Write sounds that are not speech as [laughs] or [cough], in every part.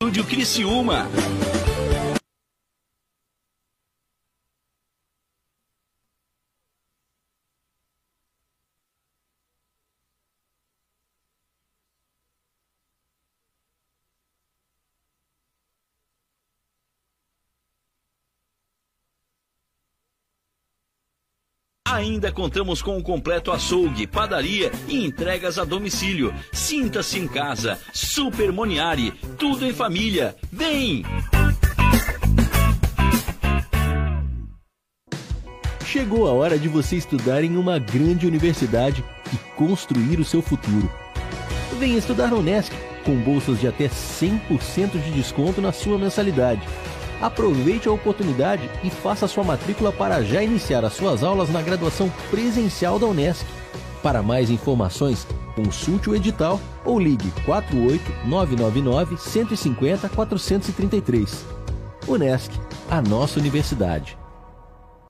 Estúdio Criciúma. Ainda contamos com um completo açougue, padaria e entregas a domicílio. Sinta-se em casa. Super Moniari. Tudo em família. Vem! Chegou a hora de você estudar em uma grande universidade e construir o seu futuro. Venha estudar na Unesc, com bolsas de até 100% de desconto na sua mensalidade. Aproveite a oportunidade e faça sua matrícula para já iniciar as suas aulas na graduação presencial da Unesc. Para mais informações, consulte o edital ou ligue 48 999 150 433. Unesc, a nossa universidade.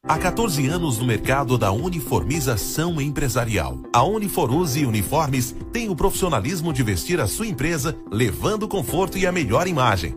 Há 14 anos no mercado da uniformização empresarial. A Uniforuse Uniformes tem o profissionalismo de vestir a sua empresa, levando conforto e a melhor imagem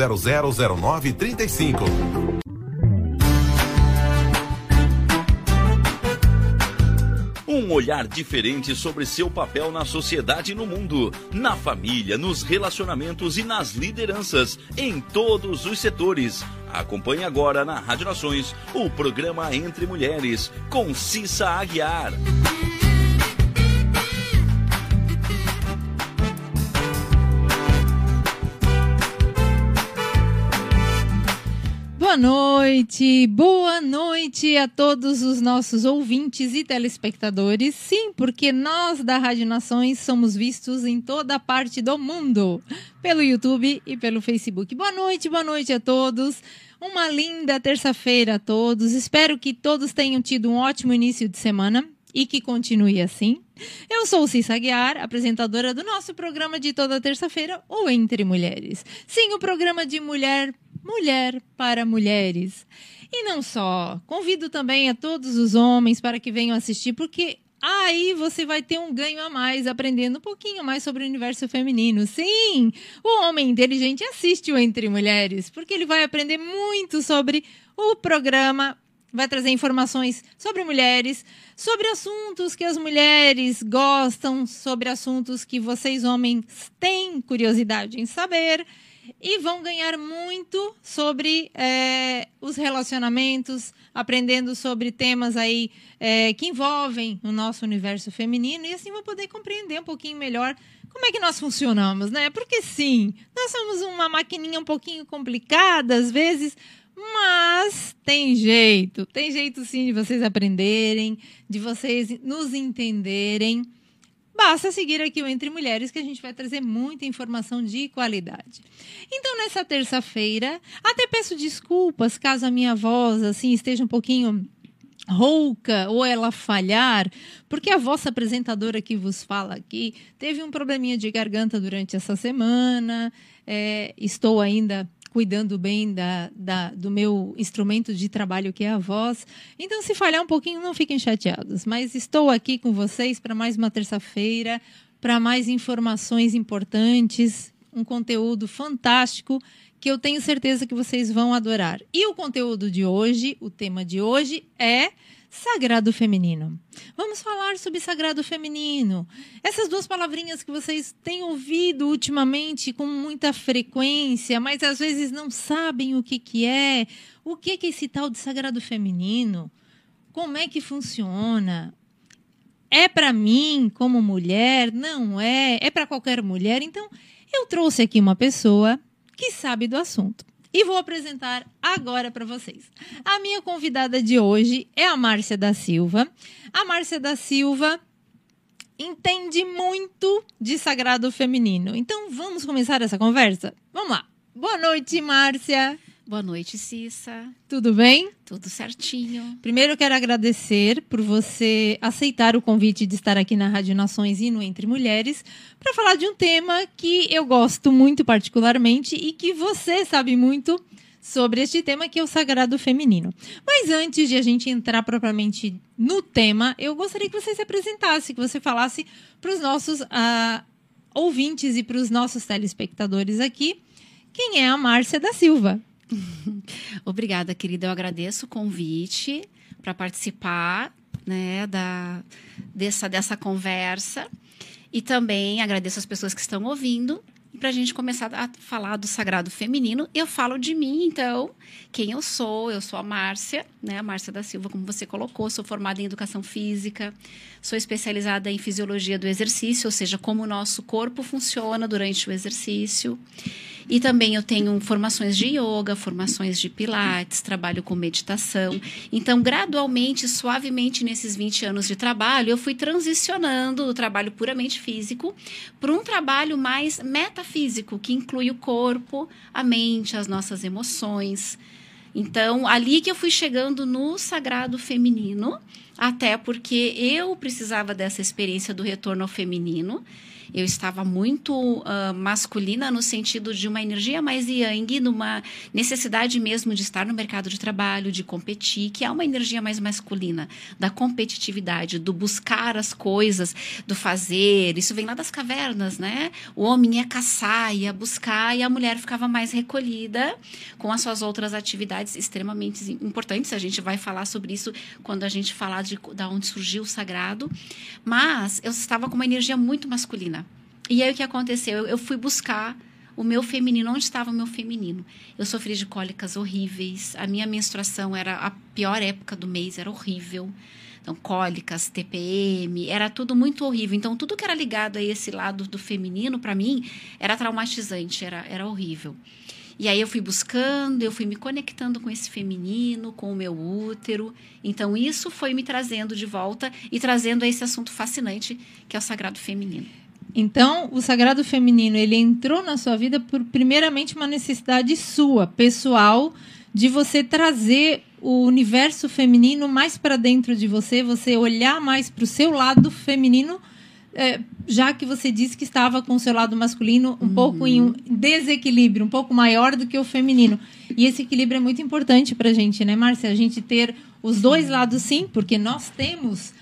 000935. Um olhar diferente sobre seu papel na sociedade e no mundo, na família, nos relacionamentos e nas lideranças, em todos os setores. Acompanhe agora na Rádio Nações o programa Entre Mulheres, com Cissa Aguiar. Boa noite, boa noite a todos os nossos ouvintes e telespectadores. Sim, porque nós da Rádio Nações somos vistos em toda parte do mundo, pelo YouTube e pelo Facebook. Boa noite, boa noite a todos. Uma linda terça-feira a todos. Espero que todos tenham tido um ótimo início de semana e que continue assim. Eu sou Cissa Guiar, apresentadora do nosso programa de toda terça-feira, o Entre Mulheres. Sim, o programa de mulher mulher para mulheres. E não só, convido também a todos os homens para que venham assistir, porque aí você vai ter um ganho a mais aprendendo um pouquinho mais sobre o universo feminino. Sim, o homem inteligente assiste o Entre Mulheres, porque ele vai aprender muito sobre o programa. Vai trazer informações sobre mulheres, sobre assuntos que as mulheres gostam, sobre assuntos que vocês, homens, têm curiosidade em saber e vão ganhar muito sobre é, os relacionamentos, aprendendo sobre temas aí é, que envolvem o nosso universo feminino e assim vão poder compreender um pouquinho melhor como é que nós funcionamos, né? Porque sim, nós somos uma maquininha um pouquinho complicada às vezes, mas tem jeito, tem jeito sim de vocês aprenderem, de vocês nos entenderem. Basta seguir aqui o Entre Mulheres que a gente vai trazer muita informação de qualidade. Então, nessa terça-feira, até peço desculpas caso a minha voz assim esteja um pouquinho rouca ou ela falhar, porque a vossa apresentadora que vos fala aqui teve um probleminha de garganta durante essa semana. É, estou ainda cuidando bem da, da, do meu instrumento de trabalho, que é a voz. Então, se falhar um pouquinho, não fiquem chateados. Mas estou aqui com vocês para mais uma terça-feira, para mais informações importantes, um conteúdo fantástico que eu tenho certeza que vocês vão adorar. E o conteúdo de hoje, o tema de hoje é Sagrado Feminino. Vamos falar sobre Sagrado Feminino. Essas duas palavrinhas que vocês têm ouvido ultimamente com muita frequência, mas às vezes não sabem o que, que é. O que, que é esse tal de Sagrado Feminino? Como é que funciona? É para mim, como mulher? Não é? É para qualquer mulher? Então, eu trouxe aqui uma pessoa que sabe do assunto e vou apresentar agora para vocês. A minha convidada de hoje é a Márcia da Silva. A Márcia da Silva entende muito de sagrado feminino. Então vamos começar essa conversa? Vamos lá. Boa noite, Márcia. Boa noite, Cissa. Tudo bem? Tudo certinho. Primeiro, eu quero agradecer por você aceitar o convite de estar aqui na Rádio Nações e no Entre Mulheres para falar de um tema que eu gosto muito particularmente e que você sabe muito sobre este tema que é o sagrado feminino. Mas antes de a gente entrar propriamente no tema, eu gostaria que você se apresentasse, que você falasse para os nossos uh, ouvintes e para os nossos telespectadores aqui quem é a Márcia da Silva. [laughs] Obrigada, querida. Eu agradeço o convite para participar né, da, dessa, dessa conversa. E também agradeço as pessoas que estão ouvindo para a gente começar a falar do sagrado feminino, eu falo de mim, então, quem eu sou. Eu sou a Márcia, né? A Márcia da Silva, como você colocou, sou formada em educação física, sou especializada em fisiologia do exercício, ou seja, como o nosso corpo funciona durante o exercício. E também eu tenho formações de yoga, formações de pilates, trabalho com meditação. Então, gradualmente, suavemente, nesses 20 anos de trabalho, eu fui transicionando do trabalho puramente físico para um trabalho mais metafísico, que inclui o corpo, a mente, as nossas emoções. Então, ali que eu fui chegando no sagrado feminino, até porque eu precisava dessa experiência do retorno ao feminino eu estava muito uh, masculina no sentido de uma energia mais yang, numa necessidade mesmo de estar no mercado de trabalho, de competir, que é uma energia mais masculina, da competitividade, do buscar as coisas, do fazer. Isso vem lá das cavernas, né? O homem ia caçar, ia buscar, e a mulher ficava mais recolhida com as suas outras atividades extremamente importantes. A gente vai falar sobre isso quando a gente falar de, de onde surgiu o sagrado. Mas eu estava com uma energia muito masculina. E aí o que aconteceu? Eu, fui buscar o meu feminino, onde estava o meu feminino? Eu sofri de cólicas horríveis, a minha menstruação era a pior época do mês, era horrível. Então, cólicas, TPM, era tudo muito horrível. Então, tudo que era ligado a esse lado do feminino, para mim, era traumatizante, era, era horrível. E aí eu fui buscando, eu fui me conectando com esse feminino, com o meu útero. Então, isso foi me trazendo de volta e trazendo esse assunto fascinante que é o sagrado feminino. Então, o sagrado feminino, ele entrou na sua vida por primeiramente uma necessidade sua, pessoal, de você trazer o universo feminino mais para dentro de você, você olhar mais para o seu lado feminino, é, já que você disse que estava com o seu lado masculino um uhum. pouco em um desequilíbrio, um pouco maior do que o feminino. E esse equilíbrio é muito importante para a gente, né, Márcia? A gente ter os dois lados, sim, porque nós temos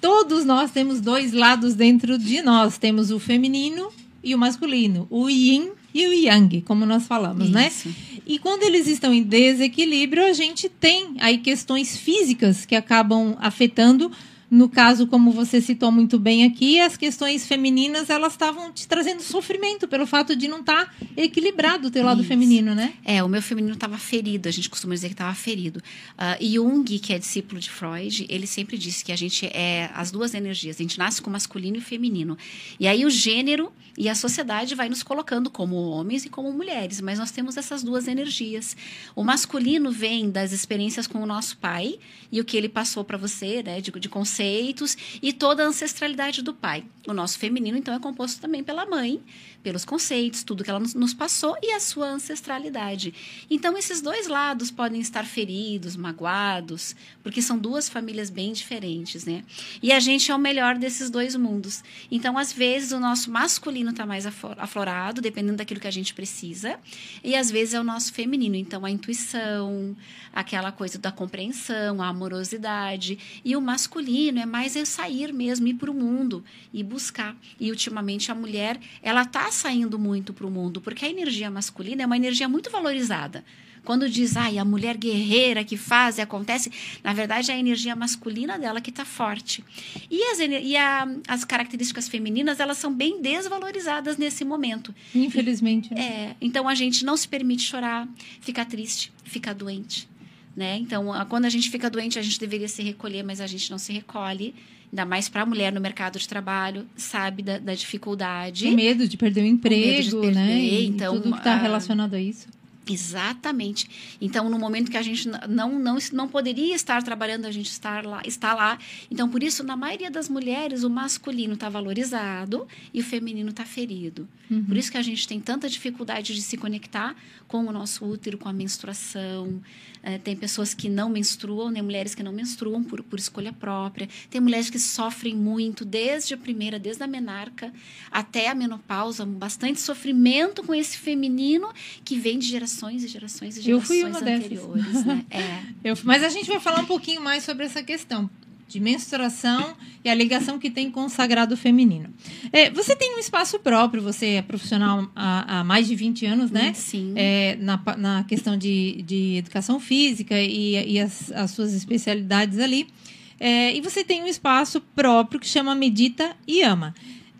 todos nós temos dois lados dentro de nós. Temos o feminino e o masculino, o yin e o yang, como nós falamos, né? Isso. né? E quando eles estão em desequilíbrio, a gente tem aí questões físicas que acabam afetando no caso, como você citou muito bem aqui, as questões femininas elas estavam te trazendo sofrimento pelo fato de não estar tá equilibrado o teu lado Isso. feminino, né? É, o meu feminino estava ferido, a gente costuma dizer que estava ferido. Uh, Jung, que é discípulo de Freud, ele sempre disse que a gente é as duas energias, a gente nasce com masculino e feminino. E aí o gênero e a sociedade vai nos colocando como homens e como mulheres, mas nós temos essas duas energias. O masculino vem das experiências com o nosso pai e o que ele passou para você, né, de, de conceitos e toda a ancestralidade do pai. O nosso feminino, então, é composto também pela mãe, pelos conceitos, tudo que ela nos passou e a sua ancestralidade. Então, esses dois lados podem estar feridos, magoados, porque são duas famílias bem diferentes, né? E a gente é o melhor desses dois mundos. Então, às vezes, o nosso masculino está mais aflorado, dependendo daquilo que a gente precisa, e às vezes é o nosso feminino. Então, a intuição, aquela coisa da compreensão, a amorosidade, e o masculino feminino é mais é sair mesmo, ir para o mundo e buscar. E ultimamente a mulher, ela está saindo muito para o mundo, porque a energia masculina é uma energia muito valorizada. Quando diz, ai, a mulher guerreira que faz e acontece, na verdade é a energia masculina dela que está forte. E, as, e a, as características femininas, elas são bem desvalorizadas nesse momento. Infelizmente. Né? É, então a gente não se permite chorar, ficar triste, ficar doente. Né? Então, quando a gente fica doente, a gente deveria se recolher, mas a gente não se recolhe. Ainda mais para a mulher no mercado de trabalho, sabe da, da dificuldade. O medo de perder o emprego, o de perder, né? Então, tudo que está relacionado a isso. Exatamente. Então, no momento que a gente não, não, não poderia estar trabalhando, a gente estar lá, está lá. Então, por isso, na maioria das mulheres, o masculino está valorizado e o feminino está ferido. Uhum. Por isso que a gente tem tanta dificuldade de se conectar com o nosso útero, com a menstruação. É, tem pessoas que não menstruam, né? mulheres que não menstruam por, por escolha própria. Tem mulheres que sofrem muito, desde a primeira, desde a menarca até a menopausa, bastante sofrimento com esse feminino que vem de gerações e gerações e gerações Eu fui uma anteriores. Né? [laughs] É. Eu, mas a gente vai falar um pouquinho mais sobre essa questão de menstruação e a ligação que tem com o sagrado feminino. É, você tem um espaço próprio, você é profissional há, há mais de 20 anos, né? Sim. É, na, na questão de, de educação física e, e as, as suas especialidades ali. É, e você tem um espaço próprio que chama Medita e Ama.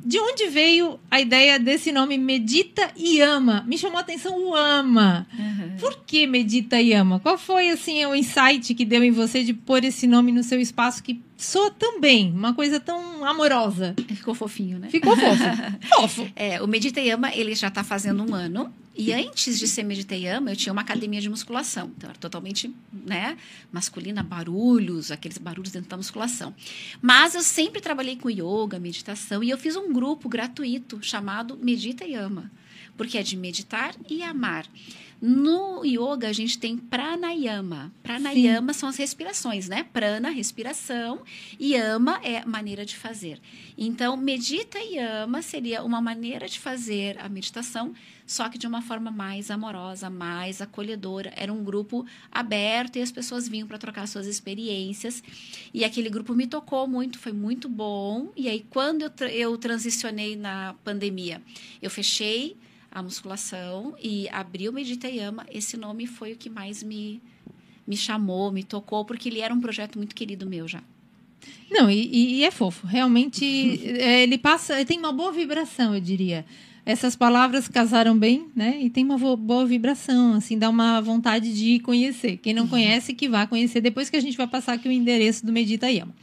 De onde veio a ideia desse nome Medita e Ama? Me chamou a atenção o Ama. Uhum. Por que Medita e Ama? Qual foi assim o insight que deu em você de pôr esse nome no seu espaço que soa tão bem, uma coisa tão amorosa? Ficou fofinho, né? Ficou fofo. [laughs] fofo. É, o Medita e Ama, ele já está fazendo um ano. E antes de ser Mediteiama, eu tinha uma academia de musculação. Então, era totalmente né, masculina, barulhos, aqueles barulhos dentro da musculação. Mas eu sempre trabalhei com yoga, meditação, e eu fiz um grupo gratuito chamado Medita e Ama, porque é de meditar e amar. No yoga, a gente tem pranayama. Pranayama Sim. são as respirações, né? Prana, respiração, e ama é maneira de fazer. Então, medita e ama seria uma maneira de fazer a meditação, só que de uma forma mais amorosa, mais acolhedora. Era um grupo aberto e as pessoas vinham para trocar suas experiências. E aquele grupo me tocou muito, foi muito bom. E aí, quando eu, eu transicionei na pandemia, eu fechei a musculação e abri o Medita e Ama, esse nome foi o que mais me, me chamou, me tocou, porque ele era um projeto muito querido meu já. Não, e, e é fofo. Realmente, [laughs] é, ele passa, tem uma boa vibração, eu diria. Essas palavras casaram bem, né? E tem uma boa vibração, assim, dá uma vontade de conhecer. Quem não uhum. conhece, que vá conhecer depois que a gente vai passar aqui o endereço do Medita Yama.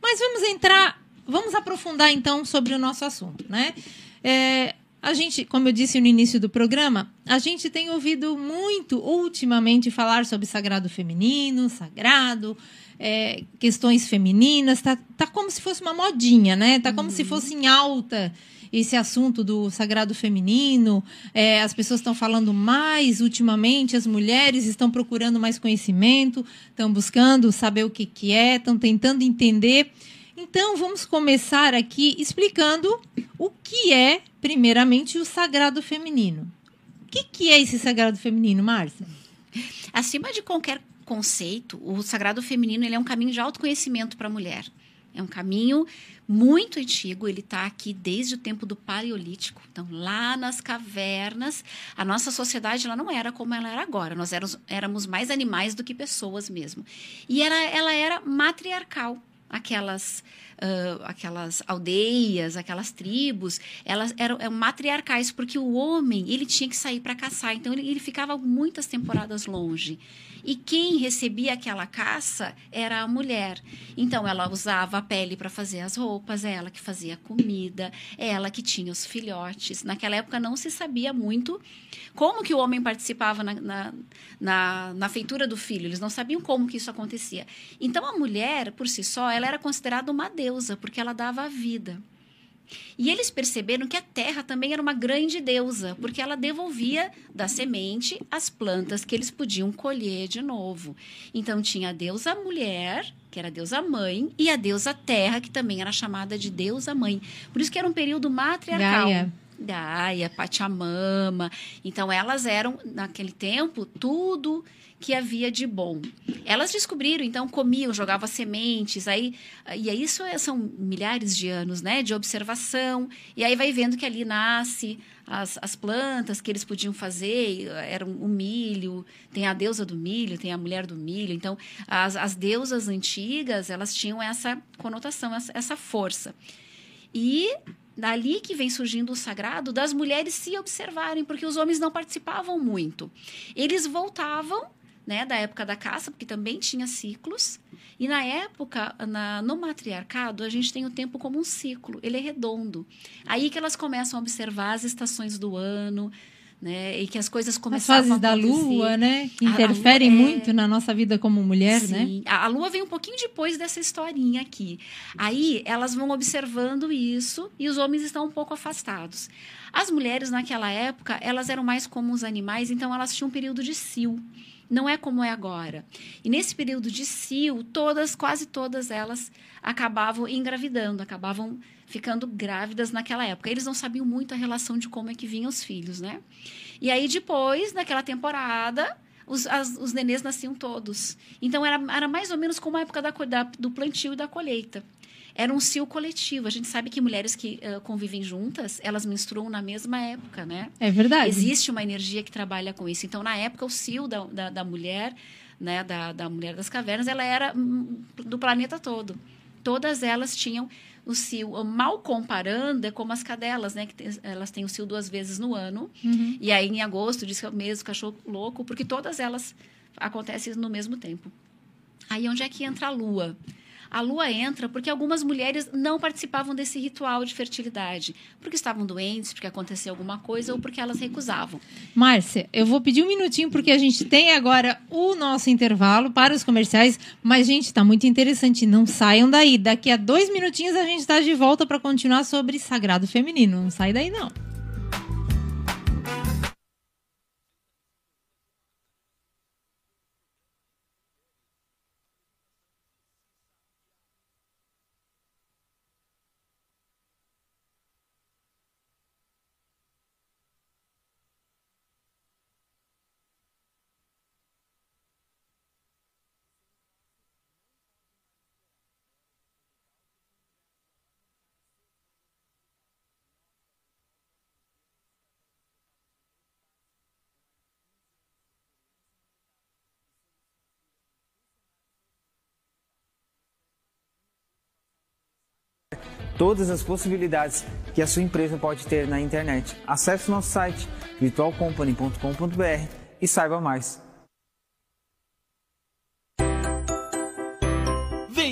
Mas vamos entrar, vamos aprofundar então sobre o nosso assunto, né? É, a gente, como eu disse no início do programa, a gente tem ouvido muito ultimamente falar sobre sagrado feminino, sagrado, é, questões femininas. Tá, tá como se fosse uma modinha, né? Tá como uhum. se fosse em alta esse assunto do sagrado feminino. É, as pessoas estão falando mais ultimamente, as mulheres estão procurando mais conhecimento, estão buscando saber o que, que é, estão tentando entender. Então, vamos começar aqui explicando o que é, primeiramente, o sagrado feminino. O que, que é esse sagrado feminino, Márcia? Acima de qualquer conceito, o sagrado feminino ele é um caminho de autoconhecimento para a mulher. É um caminho muito antigo, ele está aqui desde o tempo do Paleolítico. Então, lá nas cavernas, a nossa sociedade ela não era como ela era agora. Nós éramos, éramos mais animais do que pessoas mesmo. E ela, ela era matriarcal aquelas, uh, aquelas aldeias, aquelas tribos, elas eram, eram, matriarcais, porque o homem ele tinha que sair para caçar, então ele, ele ficava muitas temporadas longe. E quem recebia aquela caça era a mulher. Então ela usava a pele para fazer as roupas, é ela que fazia a comida, é ela que tinha os filhotes. Naquela época não se sabia muito como que o homem participava na, na, na, na feitura do filho. Eles não sabiam como que isso acontecia. Então a mulher, por si só, ela era considerada uma deusa, porque ela dava a vida. E eles perceberam que a terra também era uma grande deusa, porque ela devolvia da semente as plantas que eles podiam colher de novo. Então tinha a deusa mulher, que era a deusa mãe, e a deusa terra, que também era chamada de deusa mãe. Por isso que era um período matriarcal. Gaia. Gaia, Pachamama. Então elas eram naquele tempo tudo que havia de bom. Elas descobriram, então comiam, jogavam sementes, aí e aí isso é, são milhares de anos, né, de observação. E aí vai vendo que ali nasce as, as plantas que eles podiam fazer, era o milho, tem a deusa do milho, tem a mulher do milho. Então, as, as deusas antigas, elas tinham essa conotação, essa, essa força. E dali que vem surgindo o sagrado das mulheres se observarem, porque os homens não participavam muito. Eles voltavam né, da época da caça, porque também tinha ciclos. E na época, na, no matriarcado, a gente tem o tempo como um ciclo, ele é redondo. Aí que elas começam a observar as estações do ano, né? E que as coisas As começavam fases a da lua, né? Que interferem lua é- muito na nossa vida como mulher, né? Sim. A a lua vem um pouquinho depois dessa historinha aqui. Aí elas vão observando isso e os homens estão um pouco afastados. As mulheres naquela época, elas eram mais como os animais, então elas tinham um período de cio. Não é como é agora. E nesse período de cio, todas, quase todas elas acabavam engravidando, acabavam ficando grávidas naquela época. Eles não sabiam muito a relação de como é que vinham os filhos, né? E aí depois, naquela temporada, os, as- os nenês nasciam todos. Então era, era mais ou menos como a época da, da- do plantio e da colheita. Era um cio coletivo. A gente sabe que mulheres que ah, convivem juntas, elas menstruam na mesma época, né? É verdade. Existe uma energia que trabalha com isso. Então, na época, o cio da, da, da mulher, né, da, da mulher das cavernas, ela era hum, do planeta todo. Todas elas tinham o cio. Mal comparando, é como as cadelas, né? Que tem- elas têm o cio duas vezes no ano. Uhum. E aí, em agosto, diz que é o mês do cachorro louco, porque todas elas acontecem no mesmo tempo. Aí, onde é que entra a lua? A lua entra porque algumas mulheres não participavam desse ritual de fertilidade, porque estavam doentes, porque aconteceu alguma coisa ou porque elas recusavam. Márcia, eu vou pedir um minutinho porque a gente tem agora o nosso intervalo para os comerciais, mas, gente, está muito interessante. Não saiam daí. Daqui a dois minutinhos a gente está de volta para continuar sobre sagrado feminino. Não sai daí, não. Todas as possibilidades que a sua empresa pode ter na internet. Acesse nosso site virtualcompany.com.br e saiba mais.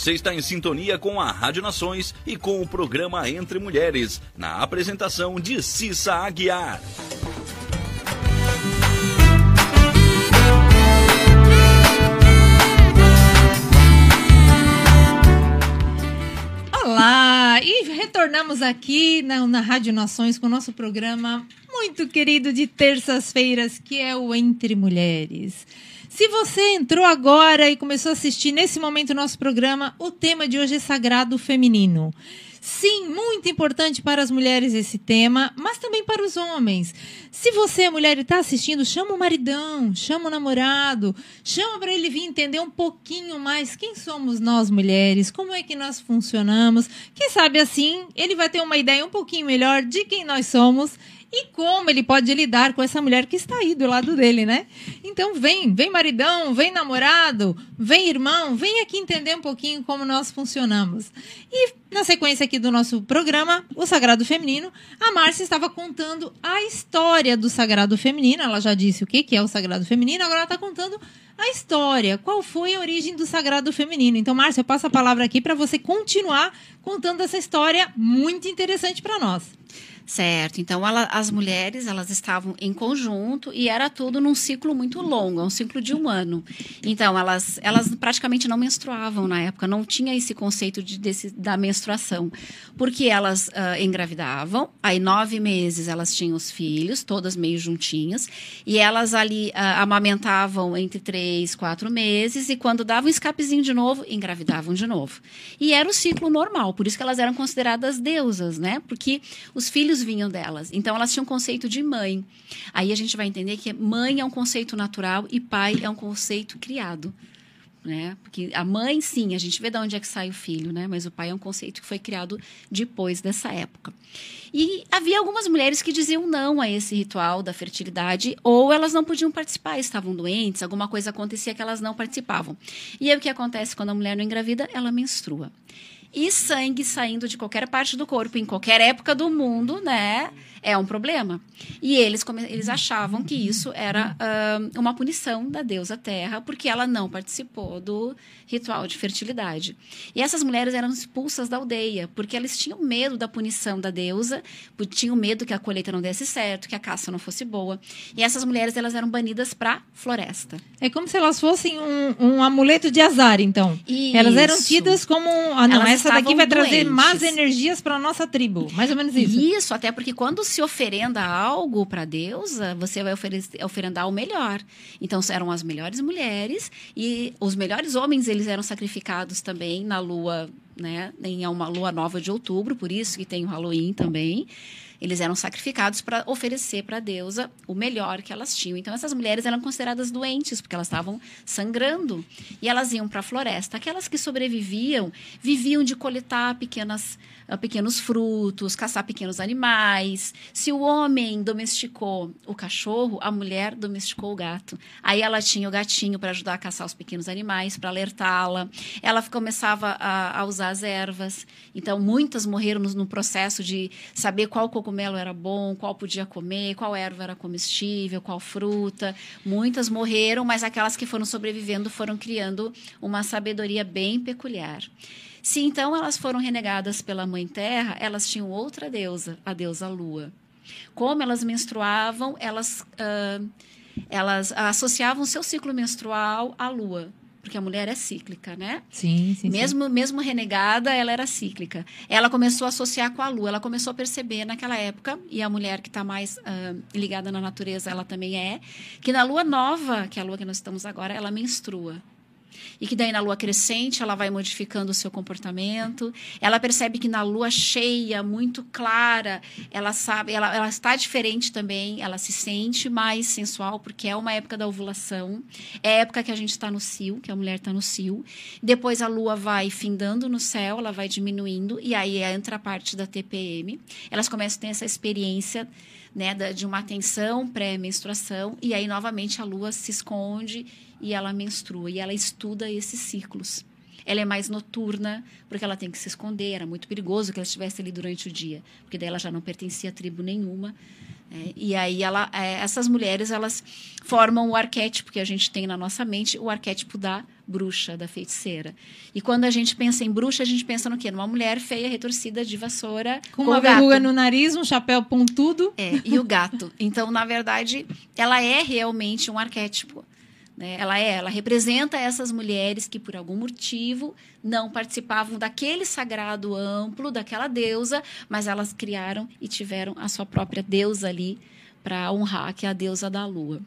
Você está em sintonia com a Rádio Nações e com o programa Entre Mulheres, na apresentação de Cissa Aguiar. Olá! E retornamos aqui na, na Rádio Nações com o nosso programa muito querido de terças-feiras, que é o Entre Mulheres. Se você entrou agora e começou a assistir nesse momento o nosso programa, o tema de hoje é sagrado feminino. Sim, muito importante para as mulheres esse tema, mas também para os homens. Se você, mulher, está assistindo, chama o maridão, chama o namorado, chama para ele vir entender um pouquinho mais quem somos nós mulheres, como é que nós funcionamos. Quem sabe assim ele vai ter uma ideia um pouquinho melhor de quem nós somos e como ele pode lidar com essa mulher que está aí do lado dele, né? Então vem, vem maridão, vem namorado, vem irmão, vem aqui entender um pouquinho como nós funcionamos. E na sequência aqui do nosso programa, o Sagrado Feminino, a Márcia estava contando a história do Sagrado Feminino. Ela já disse o que é o Sagrado Feminino, agora ela está contando a história. Qual foi a origem do Sagrado Feminino? Então, Márcia, eu passo a palavra aqui para você continuar contando essa história muito interessante para nós. Certo. Então, ela, as mulheres, elas estavam em conjunto e era tudo num ciclo muito longo, um ciclo de um ano. Então, elas, elas praticamente não menstruavam na época, não tinha esse conceito de, desse, da menstruação, porque elas uh, engravidavam, aí nove meses elas tinham os filhos, todas meio juntinhas, e elas ali uh, amamentavam entre três, quatro meses, e quando davam um escapezinho de novo, engravidavam de novo. E era o ciclo normal, por isso que elas eram consideradas deusas, né? Porque os filhos filhos vinham delas. Então elas tinham um conceito de mãe. Aí a gente vai entender que mãe é um conceito natural e pai é um conceito criado. Né? Porque a mãe, sim, a gente vê de onde é que sai o filho, né? Mas o pai é um conceito que foi criado depois dessa época. E havia algumas mulheres que diziam não a esse ritual da fertilidade, ou elas não podiam participar, estavam doentes, alguma coisa acontecia que elas não participavam. E aí o que acontece quando a mulher não engravida? Ela menstrua e sangue saindo de qualquer parte do corpo, em qualquer época do mundo, né? É um problema. E eles, eles achavam que isso era uh, uma punição da deusa Terra, porque ela não participou do ritual de fertilidade. E essas mulheres eram expulsas da aldeia, porque elas tinham medo da punição da deusa, tinham medo que a colheita não desse certo, que a caça não fosse boa. E essas mulheres elas eram banidas para floresta. É como se elas fossem um, um amuleto de azar, então. Isso. Elas eram tidas como. Ah, não, elas essa daqui vai trazer más energias para nossa tribo. Mais ou menos isso. Isso, até porque quando se oferenda algo para a deusa, você vai oferendar o melhor. Então, eram as melhores mulheres e os melhores homens, eles eram sacrificados também na lua, né? Em uma lua nova de outubro, por isso que tem o Halloween também. Eles eram sacrificados para oferecer para a deusa o melhor que elas tinham. Então, essas mulheres eram consideradas doentes, porque elas estavam sangrando. E elas iam para a floresta. Aquelas que sobreviviam, viviam de coletar pequenas ah, pequenos frutos, caçar pequenos animais. Se o homem domesticou o cachorro, a mulher domesticou o gato. Aí ela tinha o gatinho para ajudar a caçar os pequenos animais, para alertá-la. Ela começava a, a, usar as ervas. Então, muitas morreram no, no, processo de saber qual cogumelo era bom, qual podia comer, qual erva era comestível, qual fruta. Muitas morreram, mas aquelas que foram sobrevivendo foram criando uma sabedoria bem peculiar. Se então elas foram renegadas pela Mãe Terra, elas tinham outra deusa, a deusa Lua. Como elas menstruavam, elas, uh, elas associavam seu ciclo menstrual à Lua porque a mulher é cíclica, né? Sim, sim. Mesmo, sim. mesmo renegada, ela era cíclica. Ela começou a associar com a lua, ela começou a perceber naquela época, e a mulher que está mais uh, ligada na natureza, ela também é, que na lua nova, que é a lua que nós estamos agora, ela menstrua e que daí na lua crescente ela vai modificando o seu comportamento. Ela percebe que na lua cheia, muito clara, ela sabe, ela, ela está diferente também, ela se sente mais sensual, porque é uma época da ovulação, é a época que a gente está no cio, que a mulher está no cio. Depois a lua vai findando no céu, ela vai diminuindo, e aí entra a parte da TPM. Elas começam a ter essa experiência né, de uma tensão pré-menstruação, e aí novamente a lua se esconde e ela menstrua, e ela estuda esses ciclos. Ela é mais noturna, porque ela tem que se esconder, era muito perigoso que ela estivesse ali durante o dia, porque daí ela já não pertencia a tribo nenhuma. É, e aí ela, é, essas mulheres elas formam o arquétipo que a gente tem na nossa mente, o arquétipo da bruxa, da feiticeira. E quando a gente pensa em bruxa, a gente pensa no quê? Numa mulher feia, retorcida, de vassoura. Com, com uma verruga no nariz, um chapéu pontudo. É, e o gato. Então, na verdade, ela é realmente um arquétipo. Né? Ela é, ela representa essas mulheres que por algum motivo não participavam daquele sagrado amplo daquela deusa, mas elas criaram e tiveram a sua própria deusa ali para honrar, que é a deusa da lua.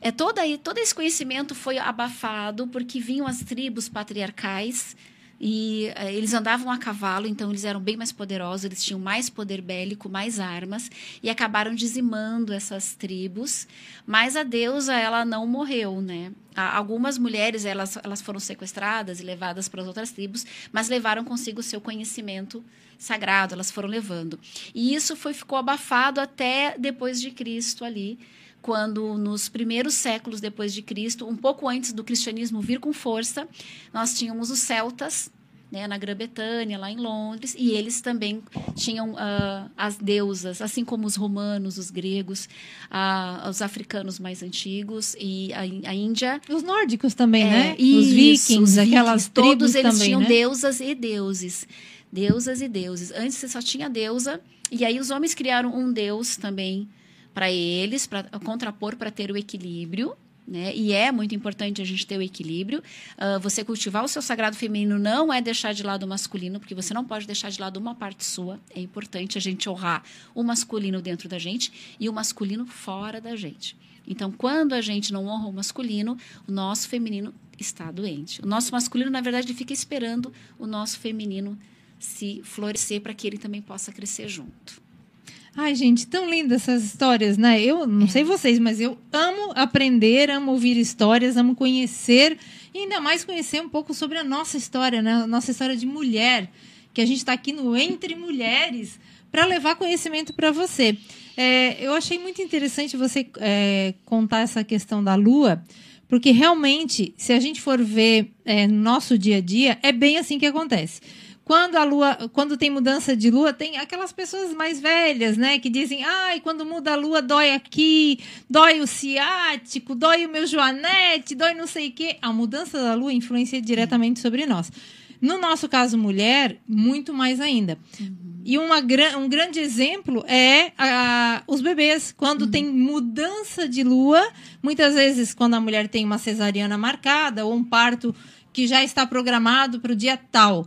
É toda todo esse conhecimento foi abafado porque vinham as tribos patriarcais E eh, eles andavam a cavalo, então eles eram bem mais poderosos, eles tinham mais poder bélico, mais armas, e acabaram dizimando essas tribos. Mas a deusa, ela não morreu, né? Algumas mulheres, elas, elas foram sequestradas e levadas para as outras tribos, mas levaram consigo o seu conhecimento sagrado, elas foram levando. E isso foi, ficou abafado até depois de Cristo ali, quando nos primeiros séculos depois de Cristo, um pouco antes do cristianismo vir com força, nós tínhamos os celtas, né, na Grã-Bretanha, lá em Londres, e eles também tinham ah, as deusas, assim como os romanos, os gregos, ah, os africanos mais antigos e a, a Índia. Os nórdicos também, né? É, os isso, vikings, os aquelas vikings, todos tribos eles também, tinham né? deusas e deuses. Deusas e deuses. Antes você só tinha deusa, e aí os homens criaram um deus também para eles, para contrapor, para ter o equilíbrio. Né? E é muito importante a gente ter o equilíbrio. Ah, você cultivar o seu sagrado feminino não é deixar de lado o masculino, porque você não pode deixar de lado uma parte sua. É importante a gente honrar o masculino dentro da gente e o masculino fora da gente. Então, quando a gente não honra o masculino, o nosso feminino está doente. O nosso masculino, na verdade, fica esperando o nosso feminino se florescer para que ele também possa crescer junto. Ai, gente, tão lindas essas histórias, né? Eu não sei vocês, mas eu amo aprender, amo ouvir histórias, amo conhecer e ainda mais conhecer um pouco sobre a nossa história, né? A nossa história de mulher, que a gente está aqui no Entre Mulheres para levar conhecimento para você. É, eu achei muito interessante você é, contar essa questão da lua, porque realmente, se a gente for ver é, no nosso dia a dia, é bem assim que acontece. Quando a lua, quando tem mudança de lua, tem aquelas pessoas mais velhas, né, que dizem: "Ai, quando muda a lua dói aqui, dói o ciático, dói o meu joanete, dói não sei o quê". A mudança da lua influencia diretamente sobre nós. No nosso caso mulher, muito mais ainda. E uma, um grande exemplo é a- os bebês. Quando tem mudança de lua, muitas vezes quando a mulher tem uma cesariana marcada ou um parto que já está programado para o dia tal.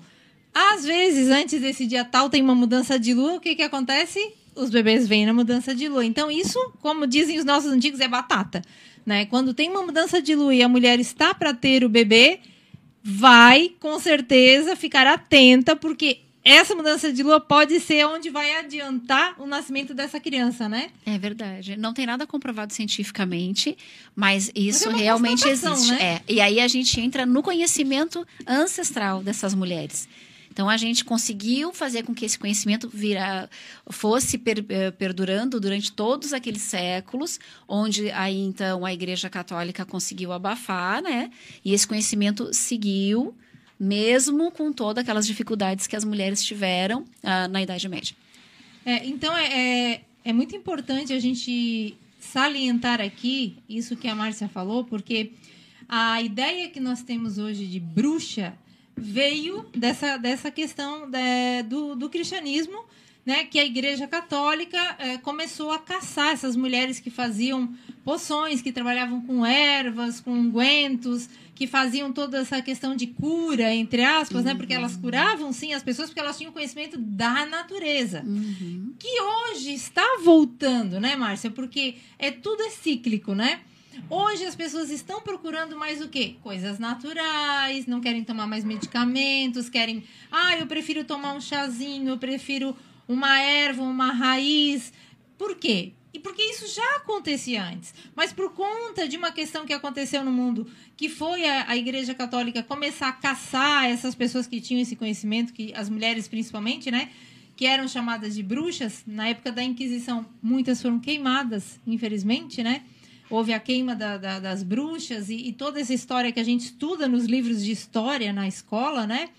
Às vezes, antes desse dia tal, tem uma mudança de lua, o que, que acontece? Os bebês vêm na mudança de lua. Então, isso, como dizem os nossos antigos, é batata. Né? Quando tem uma mudança de lua e a mulher está para ter o bebê, vai com certeza ficar atenta, porque essa mudança de lua pode ser onde vai adiantar o nascimento dessa criança, né? É verdade. Não tem nada comprovado cientificamente, mas isso é uma realmente existe. né? É. E aí a gente entra no conhecimento ancestral dessas mulheres. Então a gente conseguiu fazer com que esse conhecimento vira, fosse per- eh, perdurando durante todos aqueles séculos, onde aí então a Igreja Católica conseguiu abafar, né? E esse conhecimento seguiu, mesmo com todas aquelas dificuldades que as mulheres tiveram ah, na Idade Média. É, então é, é, é muito importante a gente salientar aqui isso que a Márcia falou, porque a ideia que nós temos hoje de bruxa veio dessa, dessa questão né, do, do cristianismo, né, que a Igreja Católica eh, começou a caçar essas mulheres que faziam poções, que trabalhavam com ervas, com ungüentos, que faziam toda essa questão de cura, entre aspas, né, porque elas curavam sim as pessoas porque elas tinham conhecimento da natureza que hoje está voltando, né, Márcia? Porque é tudo é cíclico, né? Hoje as pessoas estão procurando mais o quê? Coisas naturais, não querem tomar mais medicamentos, querem, ah, eu prefiro tomar um chazinho, eu prefiro uma erva, uma raiz. Por quê? E porque isso já acontecia antes. Mas por conta de uma questão que aconteceu no mundo, que foi a, a Igreja Católica começar a caçar essas pessoas que tinham esse conhecimento, que as mulheres principalmente, né? que eram chamadas de bruxas, na época da Inquisição, muitas foram queimadas, infelizmente, né? Houve a queima da- da- das bruxas e, e toda essa história que a gente estuda nos livros de história na escola, né?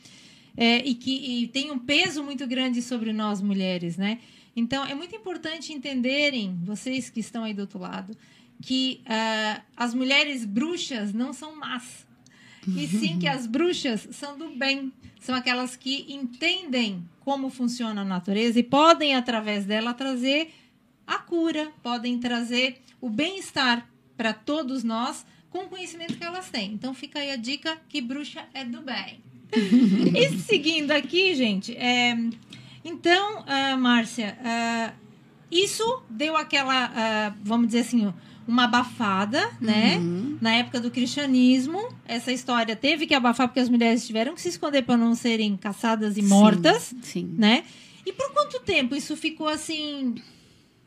É, e que e tem um peso muito grande sobre nós mulheres, né? Então é muito importante entenderem, vocês que estão aí do outro lado, que ah, as mulheres bruxas não são más. E sim que as bruxas são do bem. São aquelas que entendem como funciona a natureza e podem, através dela, trazer a cura, podem trazer o bem-estar para todos nós com o conhecimento que elas têm. Então fica aí a dica que bruxa é do bem. [laughs] e seguindo aqui, gente, é, então, ah, Márcia, ah, isso deu aquela, ah, vamos dizer assim, uma abafada, né? Na época do cristianismo, essa história teve que abafar porque as mulheres tiveram que se esconder para não serem caçadas e mortas, Sim. né? E por quanto tempo isso ficou assim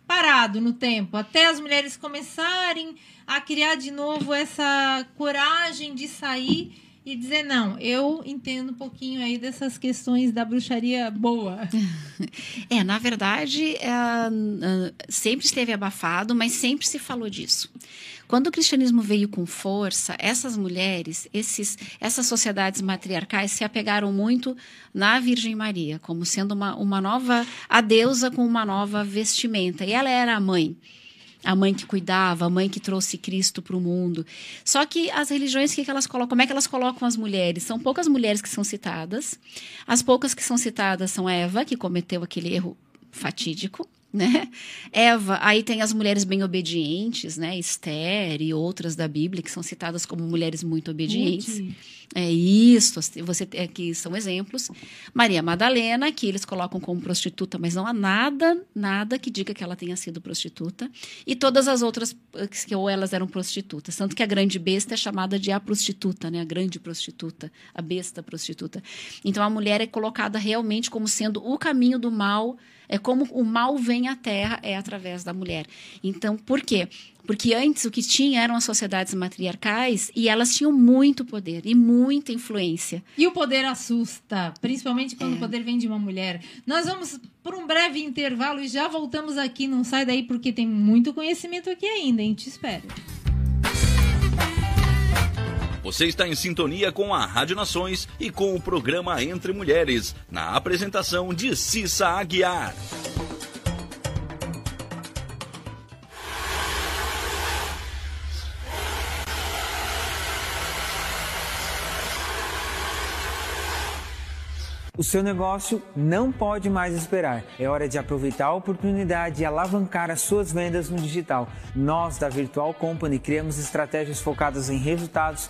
parado no tempo, até as mulheres começarem a criar de novo essa coragem de sair e dizer não, eu entendo um pouquinho aí dessas questões da bruxaria boa. [laughs] É, na verdade, é, sempre esteve abafado, mas sempre se falou disso. Quando o cristianismo veio com força, essas mulheres, esses, essas sociedades matriarcais se apegaram muito na Virgem Maria, como sendo uma, uma nova, a deusa com uma nova vestimenta. E ela era a mãe a mãe que cuidava, a mãe que trouxe Cristo para o mundo. Só que as religiões, que, que elas colocam? Como é que elas colocam as mulheres? São poucas mulheres que são citadas. As poucas que são citadas são Eva, que cometeu aquele erro fatídico, né? Eva, aí tem as mulheres bem obedientes, né? Esther e outras da Bíblia que são citadas como mulheres muito obedientes. Ruth. É isso, você aqui são exemplos. Maria Madalena, que eles colocam como prostituta, mas não há nada, nada que diga que ela tenha sido prostituta. E todas as outras eh, que ou elas eram prostitutas, tanto que a grande besta é chamada de a prostituta, né? A grande prostituta, a besta prostituta. Então a mulher é colocada realmente como sendo o caminho do mal, é como o mal vem à terra é através da mulher. Então, por quê? Porque antes o que tinha eram as sociedades matriarcais e elas tinham muito poder e muita influência. E o poder assusta, principalmente quando o poder vem de uma mulher. Nós vamos por um breve intervalo e já voltamos aqui. Não sai daí porque tem muito conhecimento aqui ainda, hein? Te espero. Você está em sintonia com a Rádio Nações e com o programa Entre Mulheres, na apresentação de Cissa Aguiar. O seu negócio não pode mais esperar. É hora de aproveitar a oportunidade e alavancar as suas vendas no digital. Nós, da Virtual Company, criamos estratégias focadas em resultados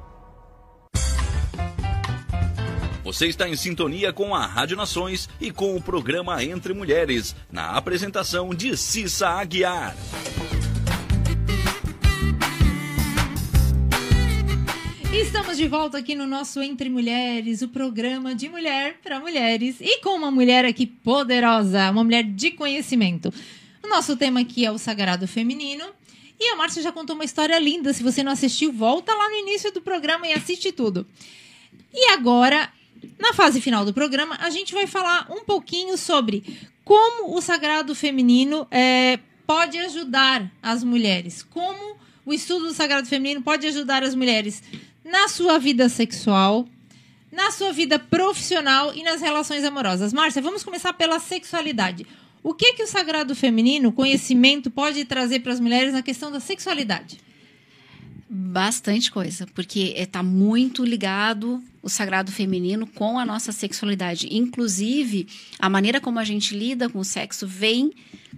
Você está em sintonia com a Rádio Nações e com o programa Entre Mulheres, na apresentação de Cissa Aguiar. Estamos de volta aqui no nosso Entre Mulheres, o programa de mulher para mulheres e com uma mulher aqui poderosa, uma mulher de conhecimento. O nosso tema aqui é o sagrado feminino E a Márcia já contou uma história linda. Se você não assistiu, volta lá no início do programa e assiste tudo. E agora, na fase final do programa, a gente vai falar um pouquinho sobre como o sagrado feminino é, pode ajudar as mulheres. Como o estudo do sagrado feminino pode ajudar as mulheres na sua vida sexual, na sua vida profissional e nas relações amorosas. Márcia, vamos começar pela sexualidade. O que que o sagrado feminino, conhecimento, pode trazer para as mulheres na questão da sexualidade? Bastante coisa, porque está muito ligado o sagrado feminino com a nossa sexualidade. Inclusive, a maneira como a gente lida com o sexo vem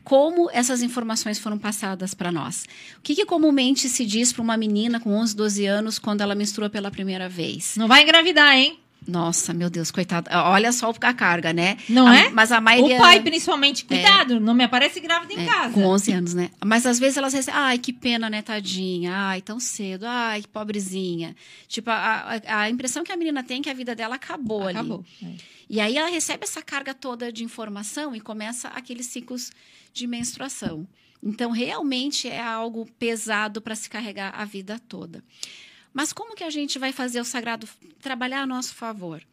como essas informações foram passadas para nós. O que, que comumente se diz para uma menina com 11, 12 anos quando ela menstrua pela primeira vez? Não vai engravidar, hein? Nossa, meu Deus, coitada. Olha só a carga, né? Não A- é? Mas a maioria... O pai, principalmente, cuidado, não me aparece grávida em É, casa. Com 11 anos, né? Mas às vezes elas recebem, ai, que pena, né, tadinha? Ai, tão cedo. Ai, que pobrezinha. Tipo, a, a, a impressão que a menina tem é que a vida dela acabou, ali. Acabou. É. E aí ela recebe essa carga toda de informação e começa aqueles ciclos de menstruação. Então, realmente é algo pesado para se carregar a vida toda. Mas como que a gente vai fazer o sagrado trabalhar a nosso favor?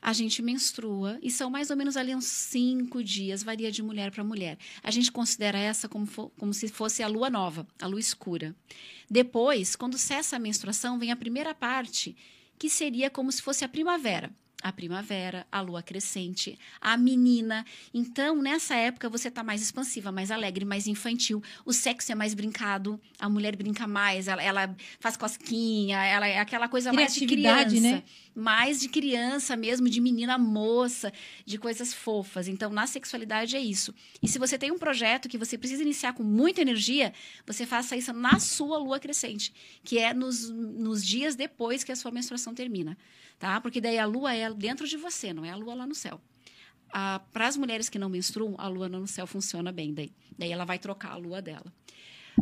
A gente menstrua e são mais ou menos ali uns cinco dias, varia de mulher para mulher. A gente considera essa como, como se fosse a lua nova, a lua escura. Depois, quando cessa a menstruação, vem a primeira parte, que seria como se fosse a primavera. A primavera, a lua crescente, a menina. Então, nessa época, você está mais expansiva, mais alegre, mais infantil. O sexo é mais brincado, a mulher brinca mais, ela, ela faz cosquinha, ela é aquela coisa mais de Criatividade, criança. né? Mais de criança mesmo, de menina moça, de coisas fofas. Então, na sexualidade é isso. E se você tem um projeto que você precisa iniciar com muita energia, você faça isso na sua lua crescente, que é nos, nos dias depois que a sua menstruação termina, tá? Porque daí a lua é dentro de você, não é a lua lá no céu. Para as mulheres que não menstruam, a lua no céu funciona bem daí. Daí ela vai trocar a lua dela.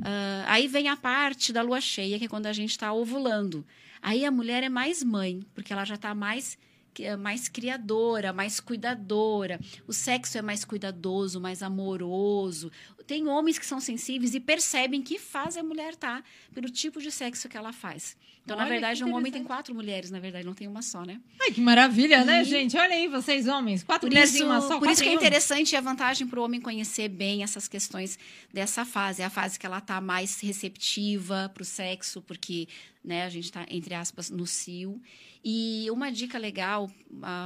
Ah, aí vem a parte da lua cheia, que é quando a gente está ovulando. Aí a mulher é mais mãe, porque ela já está mais, é mais criadora, mais cuidadora. O sexo é mais cuidadoso, mais amoroso. Tem homens que são sensíveis e percebem que faz a mulher tá pelo tipo de sexo que ela faz. Então, Olha, na verdade, um homem tem quatro mulheres, na verdade, não tem uma só, né? Ai, que maravilha, né, E- gente? Olha aí, vocês homens. Quatro Por mulheres isso, em uma só. por isso que é interessante e a vantagem para o homem conhecer bem essas questões dessa fase. É a fase que ela está mais receptiva para o sexo, porque né, a gente está, entre aspas, no cio. E uma dica legal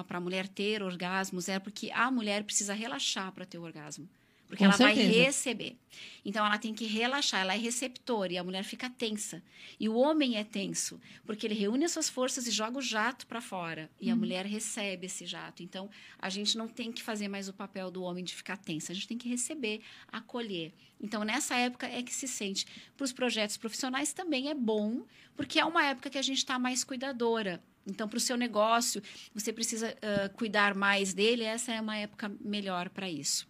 para a mulher ter orgasmos é porque a mulher precisa relaxar para ter o orgasmo. Porque Com ela vai certeza. receber. Então ela tem que relaxar, ela é receptora e a mulher fica tensa. E o homem é tenso, porque ele reúne as suas forças e joga o jato para fora. E a mulher recebe esse jato. Então a gente não tem que fazer mais o papel do homem de ficar tensa, a gente tem que receber, acolher. Então nessa época é que se sente. Para os projetos profissionais também é bom, porque é uma época que a gente está mais cuidadora. Então, para o seu negócio, você precisa ah, cuidar mais dele, essa é uma época melhor para isso.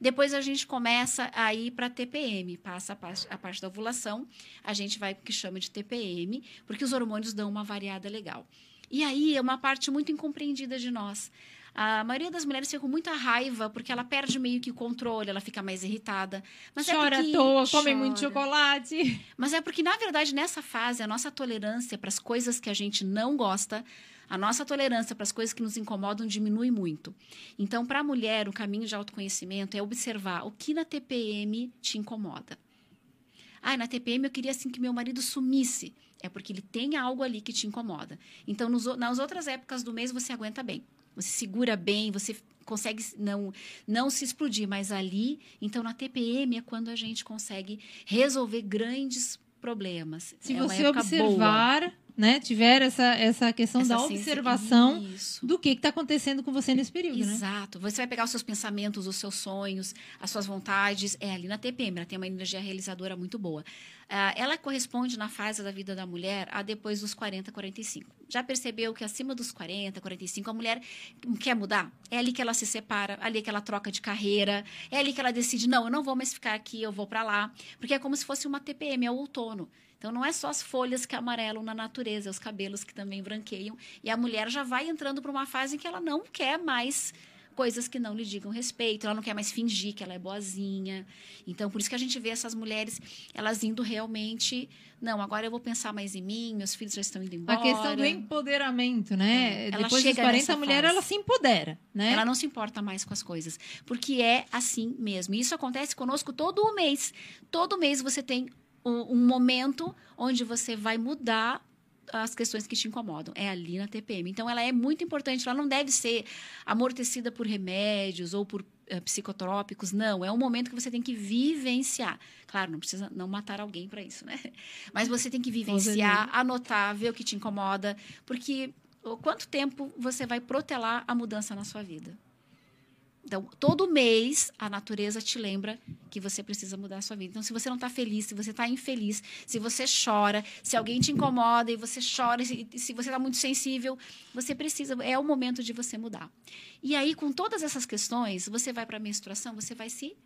Depois a gente começa a ir para TPM, passa a parte, a parte da ovulação, a gente vai para o que chama de TPM, porque os hormônios dão uma variada legal. E aí é uma parte muito incompreendida de nós. A maioria das mulheres fica com muita raiva porque ela perde meio que o controle, ela fica mais irritada. Mas é Chora porque- à toa, come Chora. muito chocolate. Mas é porque, na verdade, nessa fase, a nossa tolerância para as coisas que a gente não gosta, a nossa tolerância para as coisas que nos incomodam diminui muito. Então, para a mulher, o caminho de autoconhecimento é observar o que na TPM te incomoda. Ah, na TPM eu queria assim que meu marido sumisse. É porque ele tem algo ali que te incomoda. Então, nos nas outras épocas do mês, você aguenta bem. Você segura bem, você consegue não, não se explodir. Mas ali, então, na TPM é quando a gente consegue resolver grandes problemas. Se é você época boa. Né, tiver essa, essa questão Essa da observação Isso. do que está acontecendo com você nesse período, né? Exato. Você vai pegar os seus pensamentos, os seus sonhos, as suas vontades. É ali na TPM, ela tem uma energia realizadora muito boa. Ah, ela corresponde na fase da vida da mulher a depois dos 40, 45. Já percebeu que acima dos 40, 45, a mulher quer mudar? É ali que ela se separa, é ali que ela troca de carreira, é ali que ela decide, não, eu não vou mais ficar aqui, eu vou para lá. Porque é como se fosse uma TPM, é o outono. Então, não é só as folhas que amarelam na natureza, é os cabelos que também branqueiam. E a mulher já vai entrando para uma fase em que ela não quer mais coisas que não lhe digam respeito. Ela não quer mais fingir que ela é boazinha. Então, por isso que a gente vê essas mulheres, elas indo realmente. Não, agora eu vou pensar mais em mim, meus filhos já estão indo embora. A questão do empoderamento, né? É, Depois dos chega 40, nessa a mulher fase. ela se empodera, né? Ela não se importa mais com as coisas. Porque é assim mesmo. E isso acontece conosco todo mês. Todo mês você tem um, momento onde você vai mudar as questões que te incomodam. É ali na TPM. Então, ela é muito importante. Ela não deve ser amortecida por remédios ou por eh, psicotrópicos. Não. É um momento que você tem que vivenciar. Claro, não precisa não matar alguém para isso, né? [laughs] Mas você tem que vivenciar, anotar, ver o que te incomoda. Porque quanto tempo você vai protelar a mudança na sua vida? Então, todo mês a natureza te lembra que você precisa mudar a sua vida. Então, se você não está feliz, se você está infeliz, se você chora, se alguém te incomoda e você chora, se, se você está muito sensível, você precisa, é o momento de você mudar. E aí, com todas essas questões, você vai para a menstruação, você vai se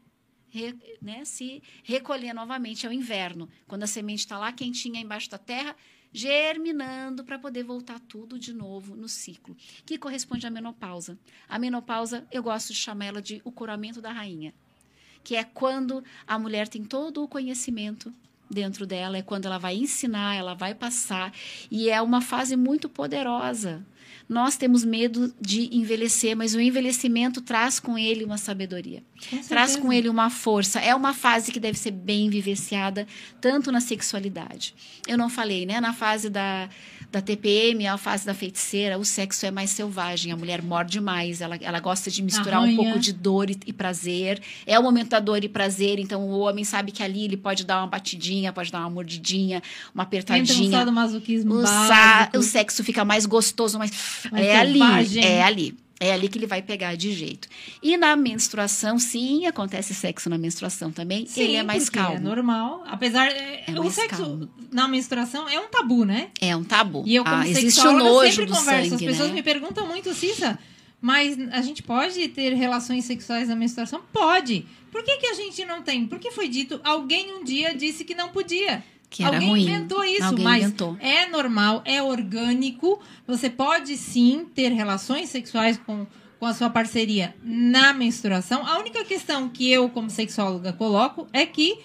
re- né, se recolher novamente ao inverno, quando a semente está lá quentinha embaixo da terra, germinando para poder voltar tudo de novo no ciclo, que corresponde à menopausa. A menopausa, eu gosto de chamar ela de o curamento da rainha, que é quando a mulher tem todo o conhecimento dentro dela, é quando ela vai ensinar, ela vai passar, e é uma fase muito poderosa. Nós temos medo de envelhecer, mas o envelhecimento traz com ele uma sabedoria Com traz com ele uma força. É uma fase que deve ser bem vivenciada, tanto na sexualidade. Eu não falei, né? Na fase da, da TPM, a fase da feiticeira, o sexo é mais selvagem. A mulher morde mais, ela, ela gosta de misturar um Arranha. pouco de dor e, e prazer. É o momento da dor e prazer, então o homem sabe que ali ele pode dar uma batidinha, pode dar uma mordidinha, uma Entra apertadinha. sadomasoquismo O, sa- o sexo fica mais gostoso, mais. Mais é ali, selvagem. é ali. É ali que ele vai pegar de jeito. E na menstruação, sim, acontece sexo na menstruação também. Sim, ele é mais porque calmo. É normal. Apesar. é, É o sexo calmo. na menstruação é um tabu, né? É um tabu. E eu, como ah, existe o nojo sempre do converso. sangue, As pessoas né? me perguntam muito, Cissa, mas a gente pode ter relações sexuais na menstruação? Pode. Por que, que a gente não tem? Porque foi dito, alguém um dia disse que não podia. Que era Alguém ruim. inventou isso, Alguém mas inventou. é normal, é orgânico. Você pode sim ter relações sexuais com, com a sua parceria na menstruação. A única questão que eu, como sexóloga, coloco é que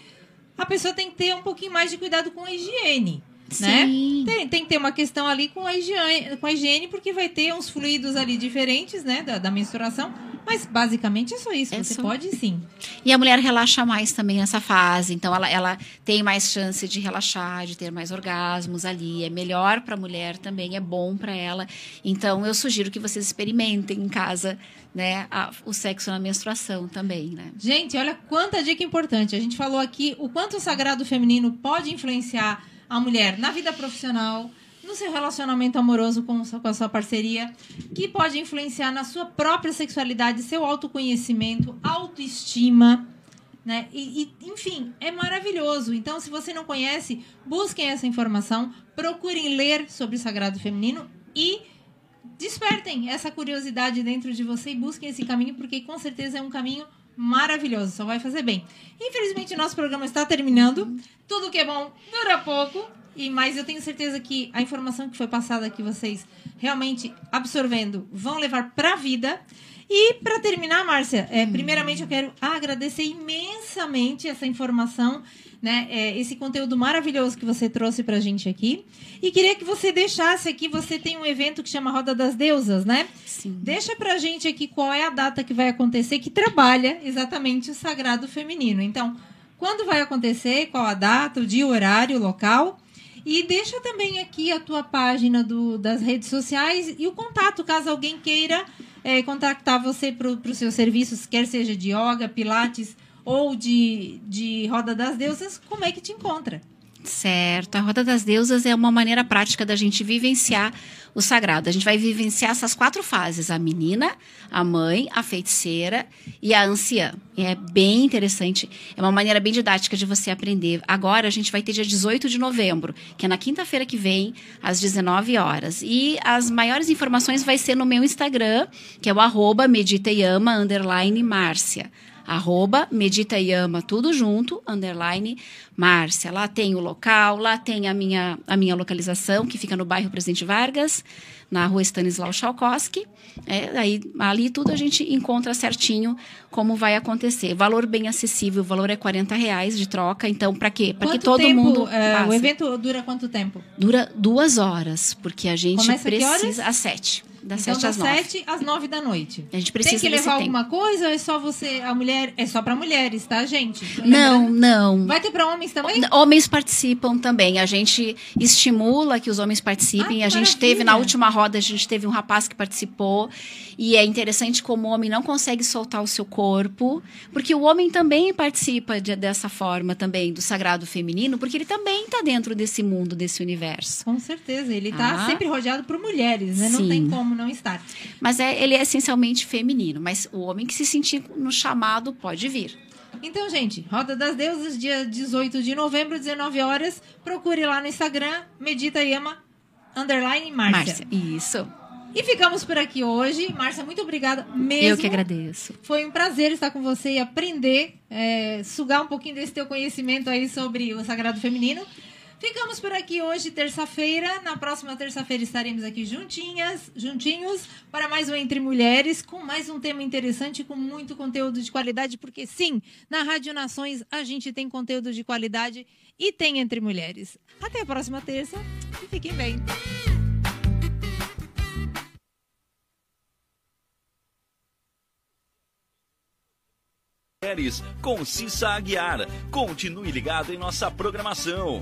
a pessoa tem que ter um pouquinho mais de cuidado com a higiene. Né? Tem, tem que ter uma questão ali com a, higiene, com a higiene, porque vai ter uns fluidos ali diferentes, né, da, da menstruação. Mas basicamente é só isso. É Você só- pode sim. E a mulher relaxa mais também nessa fase. Então, ela, ela tem mais chance de relaxar, de ter mais orgasmos ali. É melhor para a mulher também, é bom para ela. Então, eu sugiro que vocês experimentem em casa né, a- o sexo na menstruação também, né? Gente, olha quanta dica importante. A gente falou aqui o quanto o sagrado feminino pode influenciar a mulher na vida profissional, no seu relacionamento amoroso com, com a sua parceria, que pode influenciar na sua própria sexualidade, seu autoconhecimento, autoestima. Né? E, e, enfim, é maravilhoso. Então, se você não conhece, busquem essa informação, procurem ler sobre o sagrado feminino e despertem essa curiosidade dentro de você e busquem esse caminho, porque com certeza é um caminho maravilhoso, só vai fazer bem. Infelizmente, nosso programa está terminando. Tudo que é bom dura pouco. E, mas eu tenho certeza que a informação que foi passada aqui, vocês realmente absorvendo, vão levar para a vida. E para terminar, Márcia, é, primeiramente eu quero agradecer imensamente essa informação, né? é, esse conteúdo maravilhoso que você trouxe para a gente aqui. E queria que você deixasse aqui, você tem um evento que chama Roda das Deusas, né? Sim. Deixa pra gente aqui qual é a data que vai acontecer, que trabalha exatamente o sagrado feminino. Então, quando vai acontecer, qual a data, o dia, o horário, o local. E deixa também aqui a tua página do, das redes sociais e o contato, caso alguém queira eh, contactar você para os seus serviços, quer seja de yoga, pilates ou de, de Roda das Deusas, como é que te encontra? Certo. A Roda das Deusas é uma maneira prática da gente vivenciar o sagrado. A gente vai vivenciar essas quatro fases: a menina, a mãe, a feiticeira e a anciã. E é bem interessante. É uma maneira bem didática de você aprender. Agora a gente vai ter dia 18 de novembro, que é na quinta-feira que vem, às 19 horas. E as maiores informações vai ser no meu Instagram, que é o arroba Márcia arroba Medita e Ama, tudo junto, underline Márcia. Lá tem o local, lá tem a minha, a minha localização, que fica no bairro Presidente Vargas, na rua Stanislau Chalkowski. É, aí, ali tudo a gente encontra certinho como vai acontecer. Valor bem acessível, o valor é 40 reais de troca. Então, para quê? Para que todo tempo, mundo. é, o evento dura quanto tempo? Dura duas horas, porque a gente Começa precisa. Às sete. Das então, sete das às nove. 7 às 9 da noite. A gente precisa Tem que levar tempo. alguma coisa ou é só você, a mulher? É só para mulheres, tá, gente? Não, Lembrando- não. Vai ter para homens também? Homens participam também. A gente estimula que os homens participem. Ah, a gente maravilha. teve na última roda, a gente teve um rapaz que participou. E é interessante como o homem não consegue soltar o seu corpo, porque o homem também participa de- dessa forma também do sagrado feminino, porque ele também está dentro desse mundo, desse universo. Com certeza, ele tá Ah. sempre rodeado por mulheres, né? Não Sim. tem como não estar. Mas é, ele é essencialmente feminino. Mas o homem que se sentir no chamado pode vir. Então, gente, Roda das Deusas, dia 18 de novembro, 19 horas. Procure lá no Instagram, Medita Yama, underline Márcia. Márcia, isso. E ficamos por aqui hoje. Márcia, muito obrigada mesmo. Eu que agradeço. Foi um prazer estar com você e aprender, é, sugar um pouquinho desse teu conhecimento aí sobre o Sagrado Feminino. Ficamos por aqui hoje, terça-feira. Na próxima terça-feira estaremos aqui juntinhas, juntinhos, para mais um Entre Mulheres, com mais um tema interessante, com muito conteúdo de qualidade, porque sim, na Rádio Nações a gente tem conteúdo de qualidade e tem Entre Mulheres. Até a próxima terça e fiquem bem. Mulheres com Cissa Aguiar. Continue ligado em nossa programação.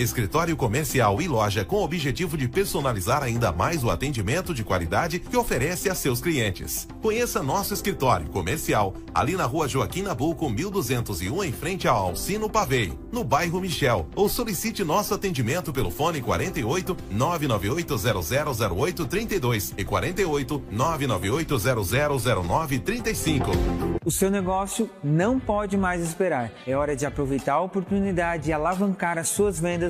Escritório comercial e loja com o objetivo de personalizar ainda mais o atendimento de qualidade que oferece a seus clientes. Conheça nosso escritório comercial ali na rua Joaquim Nabuco, 1201, em frente ao Alcino Pavei, no bairro Michel. Ou solicite nosso atendimento pelo fone 48 998 0008 32 e 48 998 0009 35. O seu negócio não pode mais esperar. É hora de aproveitar a oportunidade e alavancar as suas vendas